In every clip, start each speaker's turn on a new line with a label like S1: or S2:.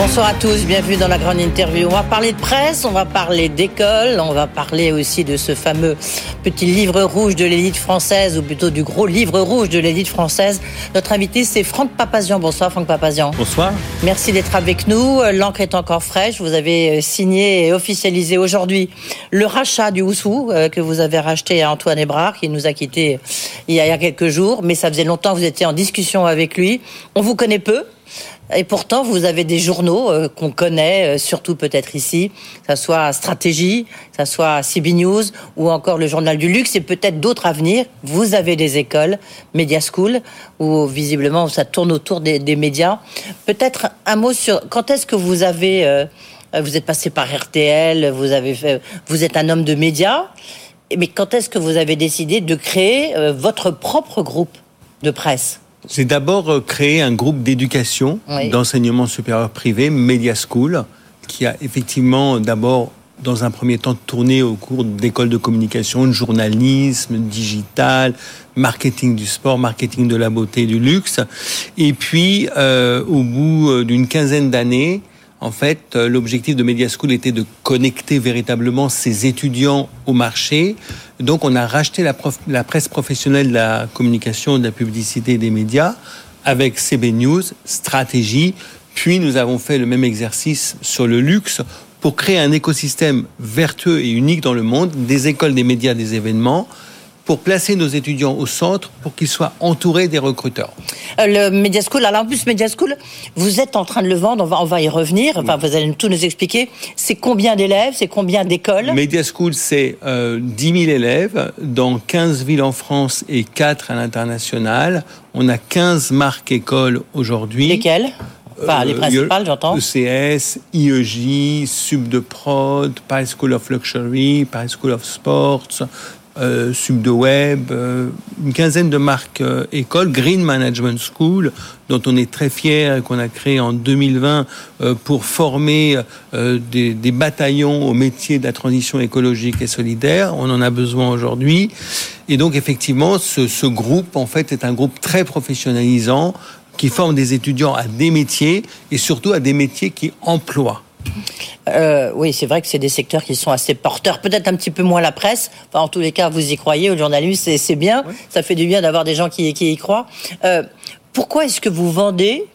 S1: Bonsoir à tous, bienvenue dans la grande interview. On va parler de presse, on va parler d'école, on va parler aussi de ce fameux petit livre rouge de l'élite française, ou plutôt du gros livre rouge de l'élite française. Notre invité, c'est Franck Papazian. Bonsoir Franck Papazian.
S2: Bonsoir.
S1: Merci d'être avec nous. L'encre est encore fraîche. Vous avez signé et officialisé aujourd'hui le rachat du Oussou euh, que vous avez racheté à Antoine Hébrard, qui nous a quittés il y a quelques jours. Mais ça faisait longtemps que vous étiez en discussion avec lui. On vous connaît peu. Et pourtant, vous avez des journaux euh, qu'on connaît, euh, surtout peut-être ici, que ce soit Stratégie, que ce soit CB News ou encore le Journal du Luxe et peut-être d'autres à venir. Vous avez des écoles, Media School, où visiblement ça tourne autour des, des médias. Peut-être un mot sur quand est-ce que vous avez, euh, vous êtes passé par RTL, vous avez fait, vous êtes un homme de médias, mais quand est-ce que vous avez décidé de créer votre propre groupe de presse?
S2: C'est d'abord euh, créé un groupe d'éducation, d'enseignement supérieur privé, Media School, qui a effectivement d'abord dans un premier temps tourné au cours d'écoles de communication, de journalisme, digital, marketing du sport, marketing de la beauté et du luxe. Et puis, euh, au bout euh, d'une quinzaine d'années, en fait, euh, l'objectif de Media School était de connecter véritablement ces étudiants au marché. Donc, on a racheté la, la presse professionnelle de la communication, de la publicité et des médias avec CB News, stratégie. Puis, nous avons fait le même exercice sur le luxe pour créer un écosystème vertueux et unique dans le monde, des écoles, des médias, des événements, pour placer nos étudiants au centre pour qu'ils soient entourés des recruteurs.
S1: Euh, le Media School, alors en plus Media School, vous êtes en train de le vendre, on va, on va y revenir, enfin, vous allez tout nous expliquer. C'est combien d'élèves, c'est combien d'écoles?
S2: Media School, c'est euh, 10 000 élèves dans 15 villes en France et 4 à l'international. On a 15 marques écoles aujourd'hui.
S1: Lesquelles? Enfin, les euh, principales, j'entends.
S2: ECS, IEJ, Sub de Prod, Paris School of Luxury, Paris School of Sports, euh, Sub de Web, euh, une quinzaine de marques euh, écoles, Green Management School, dont on est très fier et qu'on a créé en 2020 euh, pour former des, des, bataillons au métier de la transition écologique et solidaire. On en a besoin aujourd'hui. Et donc effectivement, ce, ce groupe en fait est un groupe très professionnalisant qui forme des étudiants à des métiers et surtout à des métiers qui emploient.
S1: Euh, oui, c'est vrai que c'est des secteurs qui sont assez porteurs. Peut-être un petit peu moins la presse. Enfin, en tous les cas, vous y croyez, au journalisme, c'est bien. Ça fait du bien d'avoir des gens qui, qui y croient. Euh, pourquoi est-ce que vous vendez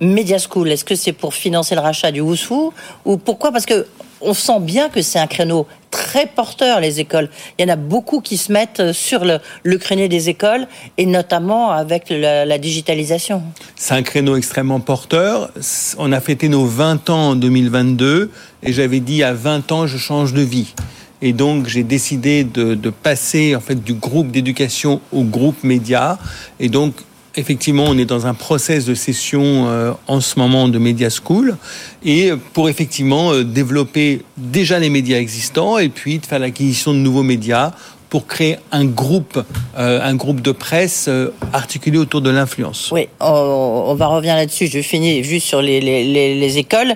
S1: Media School Est-ce que c'est pour financer le rachat du Wushu? Ou pourquoi? Parce que on sent bien que c'est un créneau très porteur, les écoles. Il y en a beaucoup qui se mettent sur le, le créneau des écoles, et notamment avec la, la digitalisation.
S2: C'est un créneau extrêmement porteur. On a fêté nos 20 ans en 2022, et j'avais dit à 20 ans, je change de vie. Et donc, j'ai décidé de, de, passer en fait du groupe d'éducation au groupe média. Et donc, effectivement, on est dans un process de session euh, en ce moment de Media School et pour effectivement euh, développer déjà les médias existants et puis de faire l'acquisition de nouveaux médias pour créer un groupe, euh, un groupe de presse euh, articulé autour de l'influence.
S1: Oui, on, on, va revenir là-dessus. Je finis juste sur les, les, les, les, écoles.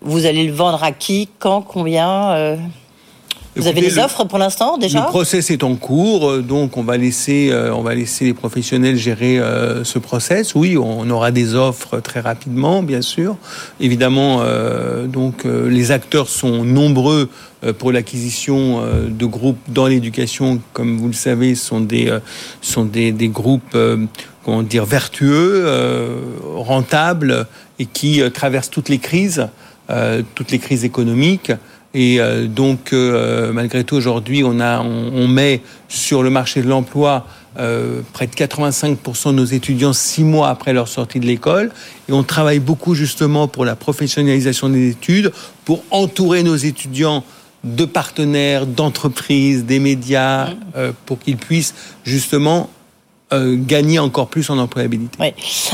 S1: Vous allez le vendre à qui, quand, combien Vous avez des offres pour l'instant déjà
S2: Le process est en cours, euh, donc on va laisser, euh, on va laisser les professionnels gérer euh, ce process. Oui, on aura des offres très rapidement, bien sûr. Évidemment, euh, donc les acteurs sont nombreux pour l'acquisition de groupes dans l'éducation, comme vous le savez, sont des sont des, des groupes comment dire vertueux, rentables et qui traversent toutes les crises, toutes les crises économiques. Et euh, donc, euh, malgré tout, aujourd'hui, on, a, on, on, met sur le marché de l'emploi euh, près de 85% de nos étudiants six mois après leur sortie de l'école. Et on travaille beaucoup justement pour la professionnalisation des études, pour entourer nos étudiants de partenaires, d'entreprises, des médias, mmh. pour qu'ils puissent justement euh, gagner encore plus en employabilité.
S1: Oui.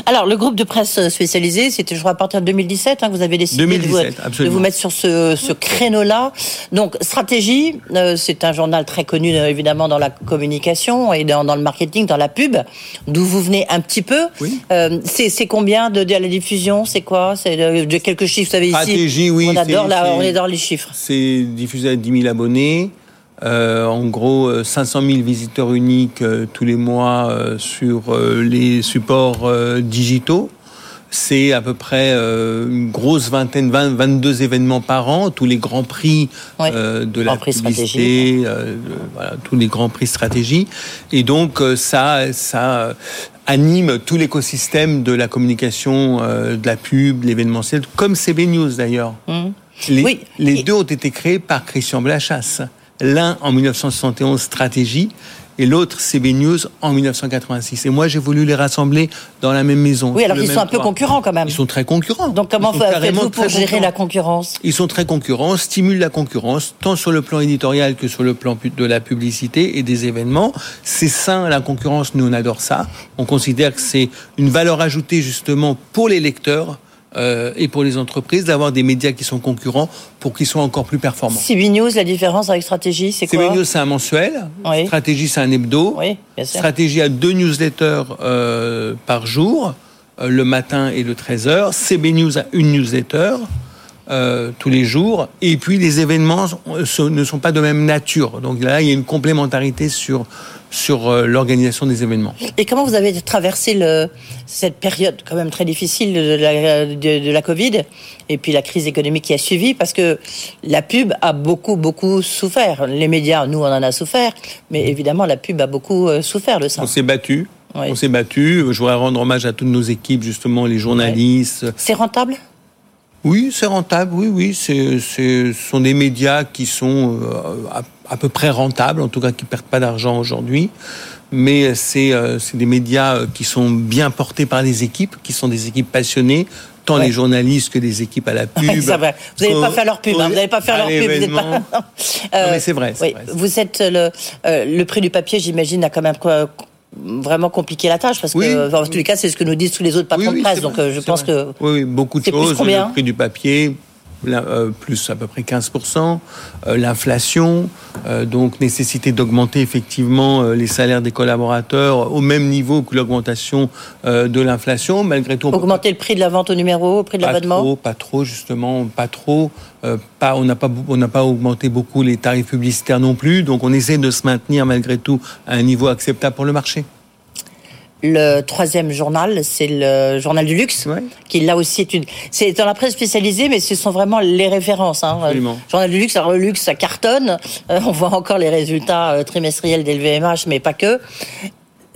S1: Alors, le groupe de presse spécialisé, c'était, je crois, à partir de 2017 hein, que vous avez décidé de, vous, de, vous, mettre sur ce, ce créneau-là. Donc, stratégie, euh, c'est un journal très connu, euh, évidemment, dans la communication et dans, dans, le marketing, dans la pub, d'où vous venez un petit peu.
S2: Oui.
S1: c'est combien de, de, la diffusion? C'est quoi? C'est de, quelques chiffres, vous savez, ici
S2: Stratégie, oui.
S1: On adore, là, on adore les chiffres.
S2: C'est diffusé à 10 000 abonnés. Euh, en gros, 500 euh, 000 visiteurs uniques euh, tous les mois sur les supports digitaux. C'est à peu près une grosse vingtaine, 22 événements par an, tous les grands prix de la publicité, voilà, tous les grands prix stratégie. Et donc ça, ça anime tout l'écosystème de la communication, de la pub, l'événementiel, comme CB News d'ailleurs. Mmh. Les, les deux ont été créés par Christian Blachas. L'un en 1971, Stratégie, et l'autre CB News en 1986. Et moi, j'ai voulu les rassembler dans la même maison.
S1: Oui, alors ils sont un peu concurrents quand même.
S2: Ils sont très concurrents.
S1: Donc comment faites-vous pour gérer la concurrence?
S2: Ils sont très concurrents, stimulent la concurrence, tant sur le plan éditorial que sur le plan de la publicité et des événements. C'est sain, la concurrence, nous on adore ça. On considère que c'est une valeur ajoutée justement pour les lecteurs euh, et pour les entreprises d'avoir des médias qui sont concurrents pour qu'ils soient encore plus performants.
S1: CB News, la différence avec Stratégie, c'est quoi
S2: CB News, c'est un mensuel. Stratégie, c'est un hebdo.
S1: Oui, bien sûr.
S2: Stratégie a deux newsletters euh, par jour, euh, le matin et le 13h. CB News a une newsletter. Euh, tous les jours. Et puis les événements ne sont pas de même nature. Donc là, il y a une complémentarité sur sur euh, l'organisation des événements.
S1: Et comment vous avez traversé le, cette période quand même très difficile de la, de, la Covid et puis la crise économique qui a suivi? Parce que la pub a beaucoup, beaucoup souffert. Les médias, nous, on en a souffert, mais évidemment, la pub a beaucoup euh, souffert de ça.
S2: On s'est battu. On s'est battu. Je voudrais rendre hommage à toutes nos équipes, justement, les journalistes.
S1: C'est rentable?
S2: Oui, c'est rentable, oui, oui. Ce sont des médias qui sont euh, à, peu près rentables, en tout cas qui ne perdent pas d'argent aujourd'hui. Mais euh, c'est des médias euh, qui sont bien portés par les équipes, qui sont des équipes passionnées, tant les journalistes que les équipes à la pub.
S1: Vous n'allez pas faire leur pub, hein, vous n'allez pas faire leur pub. Vous
S2: pas... non, mais c'est vrai,
S1: Vous êtes le, le prix du papier, j'imagine, a quand même vraiment compliqué la tâche parce que en tous les cas c'est ce que nous disent tous les autres patrons de presse donc euh, je pense que
S2: oui, beaucoup de choses le prix du papier euh, plus à peu près 15%, euh, l'inflation, donc nécessité d'augmenter effectivement les salaires des collaborateurs au même niveau que l'augmentation de l'inflation, malgré tout.
S1: Augmenter le prix de la vente au numéro, le prix de l'abonnement
S2: Pas trop, pas trop justement, pas trop. pas, on n'a pas, on n'a pas augmenté beaucoup les tarifs publicitaires non plus, donc on essaie de se maintenir malgré tout à un niveau acceptable pour le marché.
S1: Le troisième journal, c'est le journal du luxe, qui là aussi est une. C'est dans la presse spécialisée, mais ce sont vraiment les références. Hein. Journal du luxe, alors le luxe, ça cartonne. Euh, on voit encore les résultats euh, trimestriels des LVMH, mais pas que.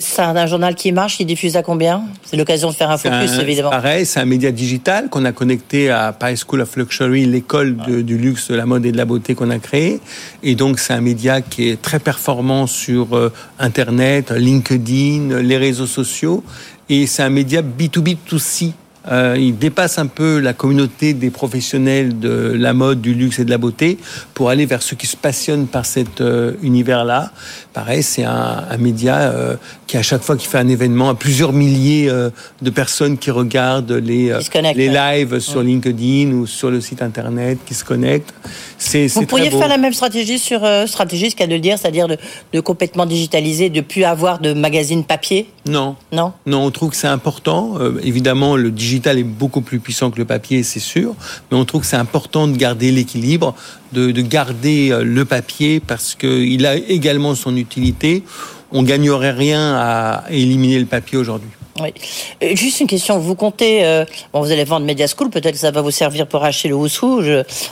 S1: C'est un, journal qui marche, qui diffuse à combien? C'est l'occasion de faire un focus, évidemment.
S2: Pareil, c'est un média digital qu'on a connecté à Paris School of Luxury, l'école du luxe, de la mode et de la beauté qu'on a créée. Et donc, c'est un média qui est très performant sur euh, Internet, LinkedIn, les réseaux sociaux. Et c'est un média B2B2C. Euh, il dépasse un peu la communauté des professionnels de la mode, du luxe et de la beauté pour aller vers ceux qui se passionnent par cet euh, univers-là. Pareil, c'est un, un, média euh, qui, à chaque fois qu'il fait un événement, a plusieurs milliers de personnes qui regardent les, les lives sur LinkedIn ou sur le site internet, qui se connectent.
S1: C'est, Vous pourriez faire la même stratégie sur stratégie, ce qu'à de le dire, c'est-à-dire de, de, complètement digitaliser, de plus avoir de magazines papier?
S2: Non.
S1: Non?
S2: Non, on trouve que c'est important. évidemment, le digital digital est beaucoup plus puissant que le papier, c'est sûr, mais on trouve que c'est important de garder l'équilibre, de, garder euh, le papier parce qu'il a également son utilité. On gagnerait rien à éliminer le papier aujourd'hui.
S1: Euh, juste une question. Vous comptez, euh, bon, vous allez vendre Media School, peut-être que ça va vous servir pour acheter le Oussou.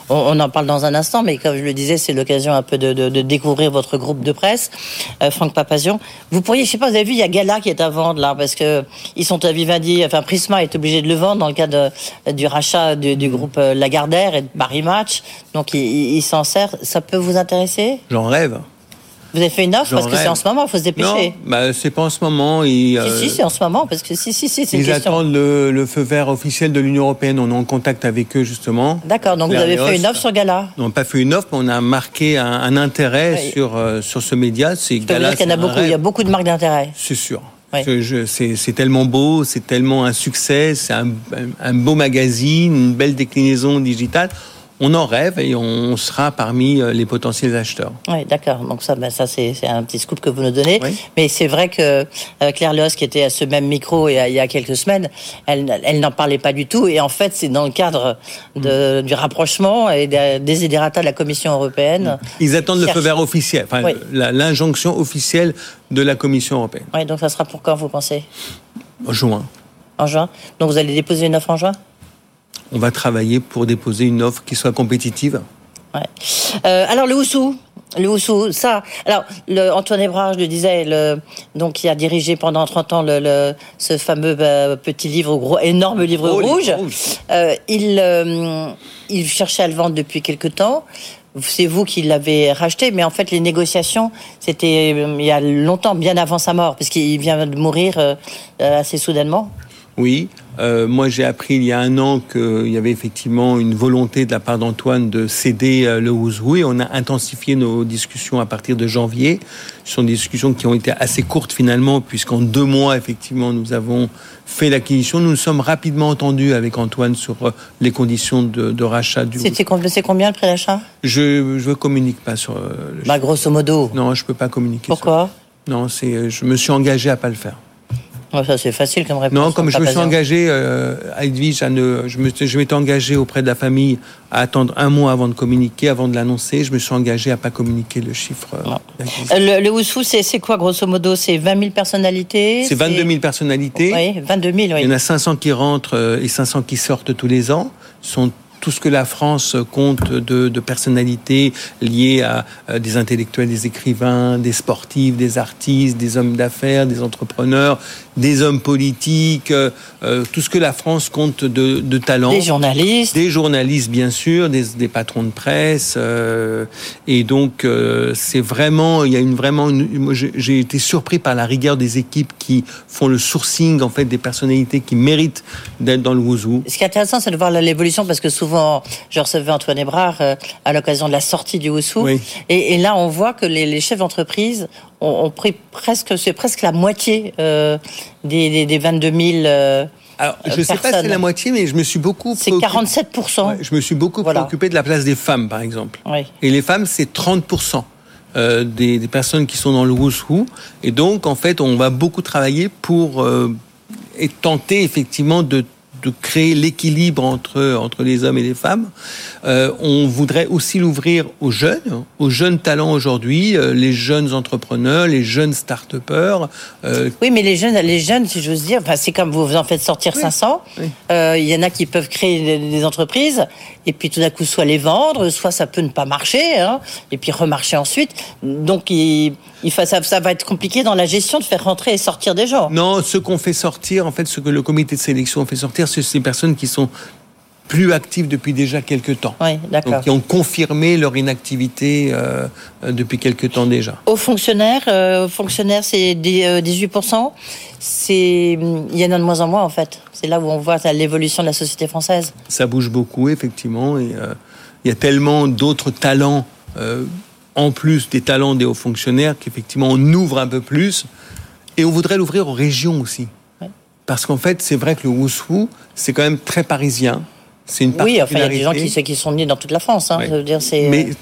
S1: on, en parle dans un instant, mais comme je le disais, c'est l'occasion un peu de, découvrir votre groupe de presse, euh, Franck Papazion. Vous pourriez, je sais pas, vous avez vu, il y a Gala qui est à vendre là, parce que ils sont à Vivendi, enfin Prisma est obligé de le vendre dans le cadre du rachat du, groupe Lagardère et de Paris Match. Donc il s'en sert. Ça peut vous intéresser?
S2: J'en rêve.
S1: Vous avez fait une offre parce que c'est en ce moment, il faut se dépêcher. Non,
S2: bah, c'est pas en ce moment. si,
S1: si, c'est en ce moment, parce que si, si, si, c'est
S2: Ils attendent le, feu vert officiel de l'Union Européenne. On est en contact avec eux, justement.
S1: D'accord, donc vous avez fait une offre sur Gala
S2: On n'a pas fait une offre, mais on a marqué un, intérêt sur, sur ce média. C'est
S1: Gala. qu'il y en a beaucoup, il y a beaucoup de marques d'intérêt.
S2: C'est sûr. C'est tellement beau, c'est tellement un succès, c'est un, un, beau magazine, une belle déclinaison digitale on en rêve et on sera parmi euh, les potentiels acheteurs.
S1: Oui, d'accord. Donc ça, ben ça c'est un petit scoop que vous nous donnez. Mais c'est vrai que euh, Claire Leos, qui était à ce même micro il y a, quelques semaines, elle, elle n'en parlait pas du tout. Et en fait, c'est dans le cadre de, du rapprochement et des desiderata de la Commission européenne.
S2: Ils attendent le feu vert officiel, enfin, l'injonction officielle de la Commission européenne.
S1: Oui, donc ça sera pour quand, vous pensez?
S2: En juin.
S1: En juin Donc vous allez déposer une offre en juin?
S2: On va travailler pour déposer une offre qui soit compétitive.
S1: Ouais. Euh, alors le Houssou, le Houssou, ça. Alors le, Antoine Hébrard, je le disais, le, donc qui a dirigé pendant 30 ans le, ce fameux euh, petit livre, gros, énorme livre rouge. Euh, il, euh, il cherchait à le vendre depuis quelque temps. C'est vous qui l'avez racheté, mais en fait les négociations, c'était il y a longtemps, bien avant sa mort, parce qu'il vient de mourir assez soudainement.
S2: Oui, euh, moi j'ai appris il y a un an qu'il y avait effectivement une volonté de la part d'Antoine de céder euh, le Ouzou et on a intensifié nos discussions à partir de janvier. Ce sont des discussions qui ont été assez courtes finalement puisqu'en deux mois effectivement nous avons fait l'acquisition. Nous nous sommes rapidement entendus avec Antoine sur euh, les conditions de, rachat du.
S1: C'était combien le prix d'achat?
S2: Je ne communique pas sur. Le
S1: bah, grosso modo.
S2: Non, je peux pas communiquer.
S1: Pourquoi?
S2: Non, c'est je me suis engagé à pas le faire
S1: ça c'est facile comme réponse.
S2: Non, comme je me suis engagé, euh, à Edwige, je, me, je m'étais engagé auprès de la famille à attendre un mois avant de communiquer, avant de l'annoncer. Je me suis engagé à pas communiquer le chiffre.
S1: Euh, le, le Oussou, c'est, c'est quoi grosso modo? C'est 20 000 personnalités?
S2: C'est 22 000 personnalités.
S1: Oui, 22 000, oui.
S2: Il y en a 500 qui rentrent euh, et 500 qui sortent tous les ans. sont tout ce que la France compte de, de personnalités liées à, des intellectuels, des écrivains, des sportifs, des artistes, des hommes d'affaires, des entrepreneurs, des hommes politiques, euh, euh, tout ce que la France compte de, de talents.
S1: Des journalistes.
S2: Des journalistes, bien sûr, des, des patrons de presse. Euh, et donc, c'est vraiment, il y a une vraiment, j'ai été surpris par la rigueur des équipes qui font le sourcing, en fait, des personnalités qui méritent d'être dans le Wouzou.
S1: Ce qui est intéressant, c'est de voir l'évolution, parce que souvent, je recevais Antoine Hébrard à l'occasion de la sortie du Wouzou. Et, et, là, on voit que les, les chefs d'entreprise ont, pris presque, c'est presque la moitié euh, des, des, 22 000. Euh,
S2: alors, je ne sais pas si c'est la moitié, mais je me suis beaucoup.
S1: C'est 47
S2: Je me suis beaucoup préoccupé de la place des femmes, par exemple. Et les femmes, c'est 30 euh, des, des, personnes qui sont dans le Wushu. Et donc, en fait, on va beaucoup travailler pour euh, et tenter effectivement de de créer l'équilibre entre, entre les hommes et les femmes. Euh, on voudrait aussi l'ouvrir aux jeunes, aux jeunes talents aujourd'hui, euh, les jeunes entrepreneurs, les jeunes start-upers.
S1: Euh. Oui, mais les jeunes, les jeunes, si j'ose dire, c'est comme vous, vous en faites sortir 500. Il y en a qui peuvent créer des, entreprises et puis tout d'un coup soit les vendre, soit ça peut ne pas marcher, hein, et puis remarcher ensuite. Donc il, ça, va être compliqué dans la gestion de faire rentrer et sortir des gens.
S2: Non, ce qu'on fait sortir, en fait, ce que le comité de sélection fait sortir, c'est ces personnes qui sont plus actives depuis déjà quelques temps.
S1: Oui, d'accord. Donc,
S2: qui ont confirmé leur inactivité euh, depuis quelques temps déjà.
S1: Aux fonctionnaires, euh, fonctionnaires, c'est 18%. Euh, c'est, il y en a de moins en moins en fait. C'est là où on voit l'évolution de la société française.
S2: Ça bouge beaucoup, effectivement. Et, il y a tellement d'autres talents, en plus des talents des hauts fonctionnaires, qu'effectivement on ouvre un peu plus. Et on voudrait l'ouvrir aux régions aussi. Parce qu'en fait, c'est vrai que le Wushu, c'est quand même très parisien. C'est une
S1: Oui, enfin, il y a des gens qui, qui sont nés dans toute la France. Hein, dire,
S2: Mais euh,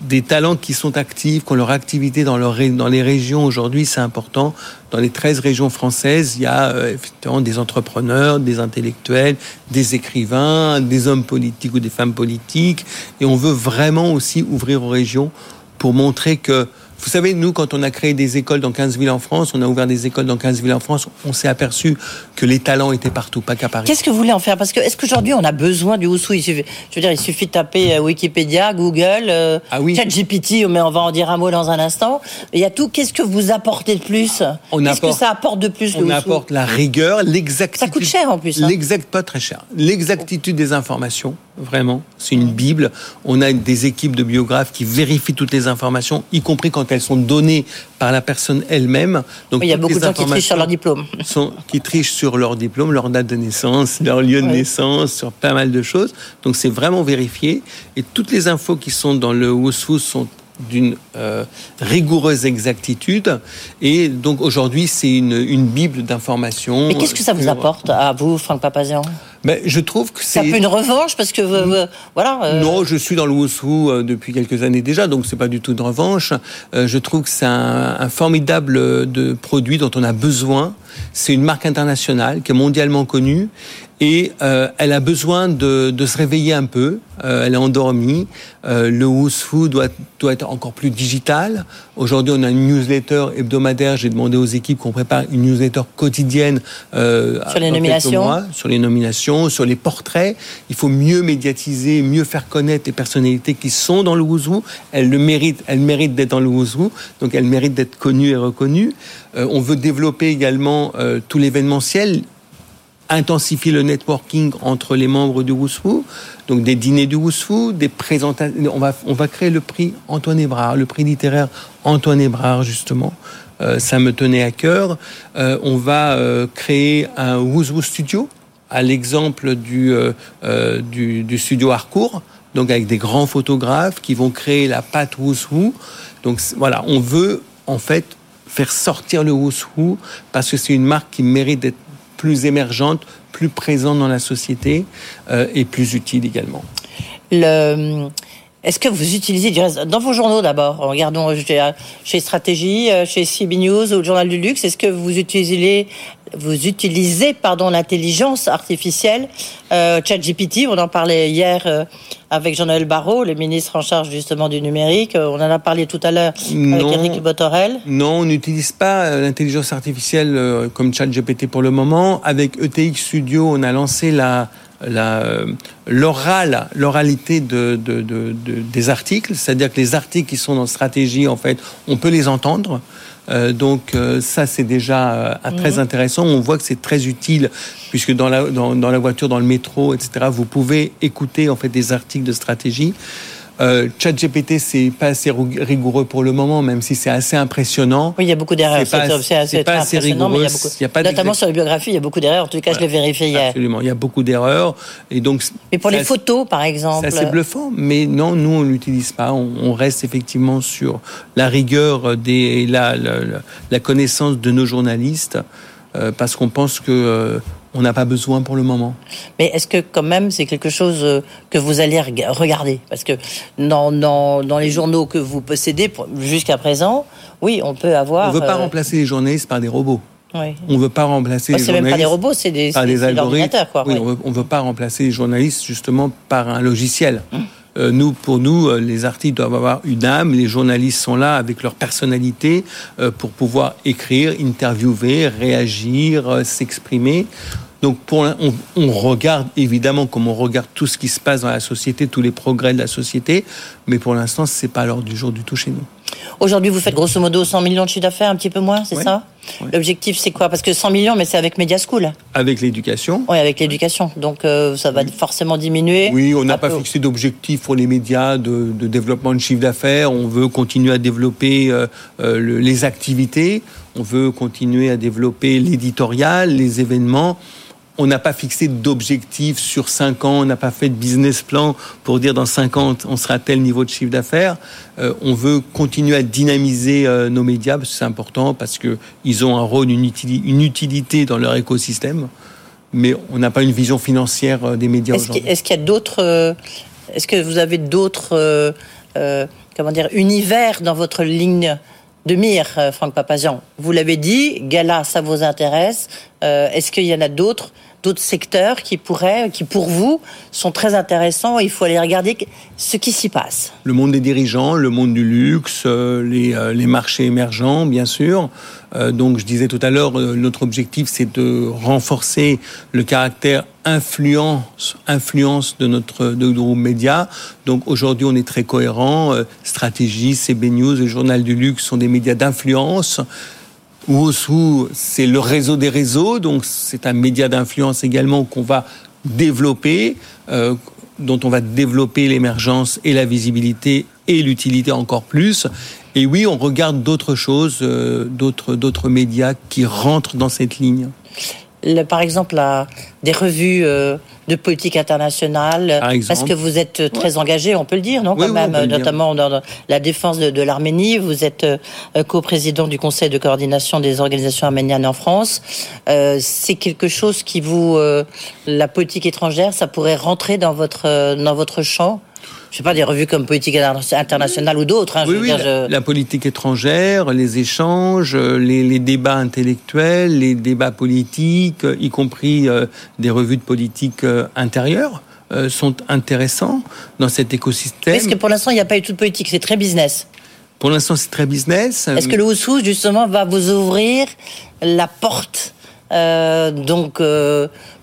S2: des talents qui sont actifs, qui ont leur activité dans, leur, dans les régions aujourd'hui, c'est important. Dans les 13 régions françaises, il y a euh, effectivement des entrepreneurs, des intellectuels, des écrivains, des hommes politiques ou des femmes politiques. Et on veut vraiment aussi ouvrir aux régions pour montrer que vous savez, nous, quand on a créé des écoles dans 15 villes en France, on a ouvert des écoles dans 15 villes en France, on s'est aperçu que les talents étaient partout, pas qu'à Paris.
S1: Qu'est-ce que vous voulez en faire? Parce que est-ce qu'aujourd'hui on a besoin du Oussou Je veux dire, il suffit de taper euh, Wikipédia, Google, euh, ah oui. ChatGPT, mais on va en dire un mot dans un instant. Il y a tout. Qu'est-ce que vous apportez de plus? Qu'est-ce que ça apporte de plus
S2: On apporte la rigueur, l'exactitude.
S1: Ça coûte cher en plus.
S2: Hein. L'exact, pas très cher. L'exactitude des informations, vraiment. C'est une bible. On a des équipes de biographes qui vérifient toutes les informations, y compris quand donc elles sont données par la personne elle-même.
S1: Donc il y a beaucoup de gens qui trichent sur leur diplôme.
S2: Sont, qui trichent sur leur diplôme, leur date de naissance, leur lieu de naissance, sur pas mal de choses. Donc c'est vraiment vérifié. Et toutes les infos qui sont dans le WOSFU sont d'une euh, rigoureuse exactitude. Et donc aujourd'hui, c'est une, une, bible d'informations.
S1: Mais qu'est-ce que ça vous apporte à vous, Franck Papazian?
S2: Mais je trouve que c'est
S1: un peu une revanche parce que euh, voilà.
S2: Euh, non, je suis dans le Wusu depuis quelques années déjà, donc c'est pas du tout une revanche. je trouve que c'est un, un, formidable de produit dont on a besoin. C'est une marque internationale qui est mondialement connue et euh, elle a besoin de, de, se réveiller un peu. Euh, elle est endormie. Euh, le Woosfoo doit, doit être encore plus digital. Aujourd'hui, on a une newsletter hebdomadaire. J'ai demandé aux équipes qu'on prépare une newsletter quotidienne
S1: sur les nominations,
S2: mois, sur les nominations, sur les portraits. Il faut mieux médiatiser, mieux faire connaître les personnalités qui sont dans le Woosfoo. Elles le méritent. Elles méritent d'être dans le Woosfoo, donc elles méritent d'être connues et reconnues. On veut développer également euh, tout l'événementiel intensifier le networking entre les membres du Wousfou, donc des dîners du Wousfou, des présentations. On va, on va créer le prix Antoine Hébrard, le prix littéraire Antoine Hébrard, justement. Euh, ça me tenait à cœur. Euh, on va créer un Wousfou Studio, à l'exemple du, du, studio Harcourt, donc avec des grands photographes qui vont créer la pâte Wousfou. Donc voilà, on veut en fait faire sortir le Wousfou parce que c'est une marque qui mérite d'être plus émergente, plus présente dans la société euh, et plus utile également.
S1: Le... Est-ce que vous utilisez dans vos journaux d'abord Regardons chez Stratégie, euh, chez CB News ou le Journal du Luxe. Est-ce que vous utilisez vous utilisez pardon l'intelligence artificielle, euh, ChatGPT. On en parlait hier euh, avec Jean-Noël Barrot, le ministre en charge justement du numérique. Euh, on en a parlé tout à l'heure avec Eric Botorel.
S2: Non, on n'utilise pas l'intelligence artificielle comme ChatGPT pour le moment. Avec ETX Studio, on a lancé la l'oral, l'oralité de, de, de, des articles, c'est-à-dire que les articles qui sont dans stratégie, en fait, on peut les entendre. Euh, donc euh, ça c'est déjà euh, très mhm. intéressant. On voit que c'est très utile puisque dans la, dans, dans, la voiture, dans le métro, etc. Vous pouvez écouter en fait des articles de stratégie. Euh, ChatGPT, c'est pas assez rigoureux pour le moment, même si c'est assez impressionnant.
S1: Oui, il y a beaucoup d'erreurs. C'est pas, assez rigoureux. Il y a beaucoup, notamment sur les biographies, il y a beaucoup d'erreurs. En tout cas, je l'ai vérifié hier.
S2: Absolument, il y a beaucoup d'erreurs. Et donc,
S1: mais pour les photos, par exemple.
S2: C'est assez bluffant, mais non, nous, on l'utilise pas. On, reste effectivement sur la rigueur des, la, la, la connaissance de nos journalistes, euh, parce qu'on pense que euh, on n'a pas besoin pour le moment.
S1: Mais est-ce que quand même c'est quelque chose euh, que vous allez regarder? Parce que dans, dans, dans, les journaux que vous possédez jusqu'à présent, oui, on peut avoir...
S2: On ne veut pas euh, remplacer les journalistes par des robots. Oui. On ne veut pas remplacer les journalistes...
S1: C'est même pas des robots, c'est des, des algorithmes. Quoi,
S2: oui, on ne veut pas remplacer les journalistes justement par un logiciel. Hum. Euh, nous, pour nous, euh, les articles doivent avoir une âme. Les journalistes sont là avec leur personnalité euh, pour pouvoir écrire, interviewer, réagir, s'exprimer. Donc, pour, on, on, regarde évidemment comme on regarde tout ce qui se passe dans la société, tous les progrès de la société, mais pour l'instant, c'est pas l'ordre du jour du tout chez nous.
S1: Aujourd'hui, vous faites grosso modo 100 millions de chiffre d'affaires, un petit peu moins, c'est ça? L'objectif, c'est quoi? Parce que 100 millions, mais c'est avec Media School.
S2: Avec l'éducation.
S1: Oui, avec l'éducation. Donc, euh, ça va forcément diminuer.
S2: Oui, on n'a pas fixé d'objectif pour les médias de, développement de chiffre d'affaires. On veut continuer à développer euh, euh, les activités. On veut continuer à développer l'éditorial, les événements on n'a pas fixé d'objectif sur 5 ans, on n'a pas fait de business plan pour dire dans 5 ans on sera à tel niveau de chiffre d'affaires. Euh, on veut continuer à dynamiser euh, nos médias parce que c'est important parce qu'ils ont un rôle, une utilité, dans leur écosystème. Mais on n'a pas une vision financière euh, des médias aujourd'hui.
S1: Est-ce qu'il y a d'autres Est-ce que vous avez d'autres comment dire univers dans votre ligne de mire, Franck Papazian. Vous l'avez dit, Gala, ça vous intéresse. Est-ce qu'il y en a d'autres d'autres secteurs qui pourraient, qui pour vous sont très intéressants. Il faut aller regarder ce qui s'y passe?
S2: Le monde des dirigeants, le monde du luxe, euh, les, euh, les marchés émergents, bien sûr. Euh, donc, je disais tout à l'heure, notre objectif, c'est de renforcer le caractère influence, influence de notre de groupe média. Donc aujourd'hui, on est très cohérent. Stratégie, CB News, le Journal du Luxe sont des médias d'influence. Wosu, c'est le réseau des réseaux, donc c'est un média d'influence également qu'on va développer, euh, dont on va développer l'émergence et la visibilité et l'utilité encore plus. Et oui, on regarde d'autres choses, euh, d'autres d'autres médias qui rentrent dans cette ligne.
S1: par exemple, la, des revues euh, de politique internationale, parce que vous êtes très engagé, on peut le dire, non quand même, notamment dans la défense de, l'Arménie. Vous êtes euh, co-président du Conseil de coordination des organisations arméniennes en France. C'est quelque chose qui vous, la politique étrangère, ça pourrait rentrer dans votre dans votre champ? Je sais pas, des revues comme Politique internationale ou d'autres. Hein,
S2: oui, oui, la, politique étrangère, les échanges, les, débats intellectuels, les débats politiques, y compris euh, des revues de politique euh, intérieure, euh, sont intéressants dans cet écosystème.
S1: Est-ce que pour l'instant, il n'y a pas eu toute politique? C'est très business.
S2: Pour l'instant, c'est très business.
S1: Est-ce que le Oussou, justement, va vous ouvrir la porte donc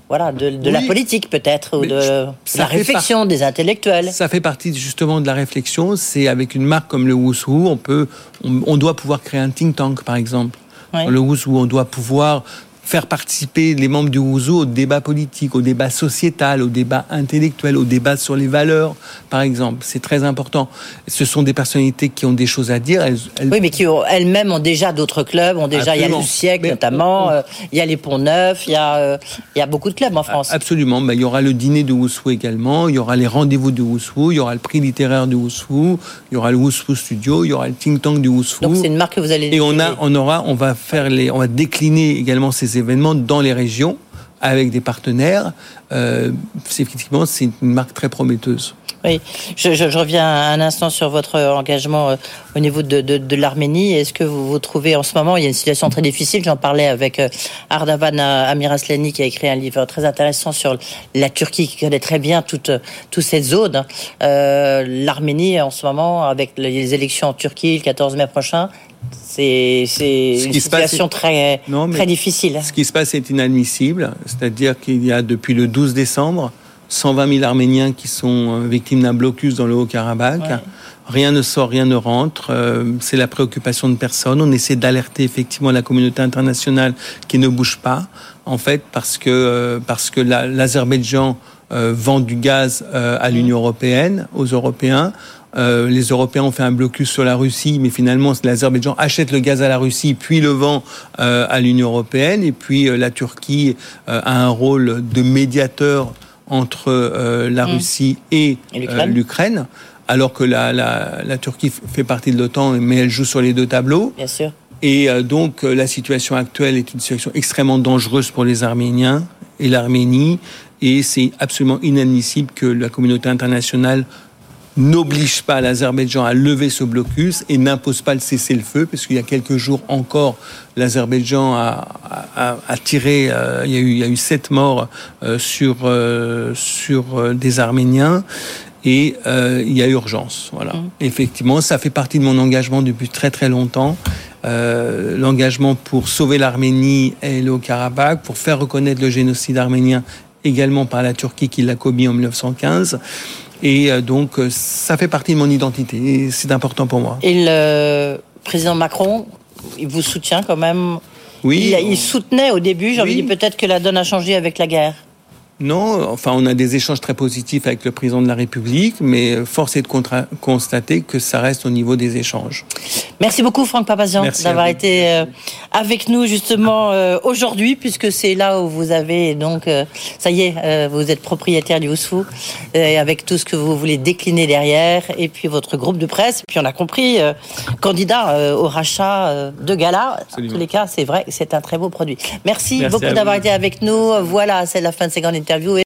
S1: voilà, de, la politique peut-être, ou de, la réflexion des intellectuels.
S2: Ça fait partie justement de la réflexion. C'est avec une marque comme le Wushu, on peut, on, doit pouvoir créer un think tank, par exemple. Le Wushu, on doit pouvoir faire participer les membres du Wuzu au débat politique, au débat sociétal, au débat intellectuel, au débat sur les valeurs, par exemple. C'est très important. Ce sont des personnalités qui ont des choses à dire.
S1: Oui, mais qui elles-mêmes ont déjà d'autres clubs, ont déjà, il y a le siècle notamment, euh, il y a les Ponts Neufs, il y a, euh, il y a beaucoup de clubs en France.
S2: Absolument. il y aura le dîner de Wusu également, il y aura les rendez-vous de Wusu, il y aura le prix littéraire de Wusu, il y aura le Wusu Studio, il y aura le think tank du Wusu.
S1: Donc c'est une marque que vous allez.
S2: Et on a, on aura, on va faire les, on va décliner également ces événements dans les régions avec des partenaires. Euh, effectivement, c'est une marque très prometteuse.
S1: Oui, je, reviens un instant sur votre engagement euh, au niveau de, l'Arménie. Est-ce que vous vous trouvez en ce moment, il y a une situation très difficile, j'en parlais avec euh, Ardavan Amiraslani qui a écrit un livre très intéressant sur la Turquie qui connaît très bien toute, toute cette zone. L'Arménie en ce moment, avec les élections en Turquie le 14 mai prochain, c'est une situation très, très difficile.
S2: Ce qui se passe est inadmissible. C'est-à-dire qu'il y a depuis le 12 décembre 120 000 Arméniens qui sont euh, victimes d'un blocus dans le Haut-Karabakh. Rien ne sort, rien ne rentre. Euh, c'est la préoccupation de personne. On essaie d'alerter effectivement la communauté internationale qui ne bouge pas, en fait, parce que, euh, parce que l'Azerbaïdjan vend du gaz à l'Union européenne, aux Européens. Euh, les Européens ont fait un blocus sur la Russie, mais finalement l'Azerbaïdjan achète le gaz à la Russie, puis le vend euh, à l'Union européenne, et puis euh, la Turquie a un rôle de médiateur entre la mm. Russie et, l'Ukraine. Alors que la, la, Turquie fait partie de l'OTAN, mais elle joue sur les deux tableaux.
S1: Bien sûr.
S2: Et donc la situation actuelle est une situation extrêmement dangereuse pour les Arméniens et l'Arménie. Et c'est absolument inadmissible que la communauté internationale n'oblige pas l'Azerbaïdjan à lever ce blocus et n'impose pas le cessez-le-feu, parce qu'il y a quelques jours encore, l'Azerbaïdjan a, tiré, euh, il, y a eu, il y a eu sept morts euh, sur, euh, sur des Arméniens. Et il y a urgence. Voilà. Mmh. Effectivement, ça fait partie de mon engagement depuis très très longtemps. L'engagement pour sauver l'Arménie et le Haut-Karabakh, pour faire reconnaître le génocide arménien également par la Turquie qui l'a commis en 1915. Et euh, donc, euh, ça fait partie de mon identité. C'est important pour moi.
S1: Et le président Macron, il vous soutient quand même?
S2: Oui.
S1: Il, soutenait au début. J'ai envie de dire peut-être que la donne a changé avec la guerre.
S2: Non, enfin, on a des échanges très positifs avec le président de la République, mais force est de constater que ça reste au niveau des échanges.
S1: Merci beaucoup, Franck Papazian, d'avoir été euh, avec nous justement euh, aujourd'hui, puisque c'est là où vous avez donc, euh, ça y est, vous êtes propriétaire du Oussou, avec tout ce que vous voulez décliner derrière, et puis votre groupe de presse, puis on a compris, candidat au rachat de Gala. En tous les cas, c'est vrai, c'est un très beau produit. Merci, beaucoup d'avoir été avec nous. Voilà, c'est la fin de ces grandes interview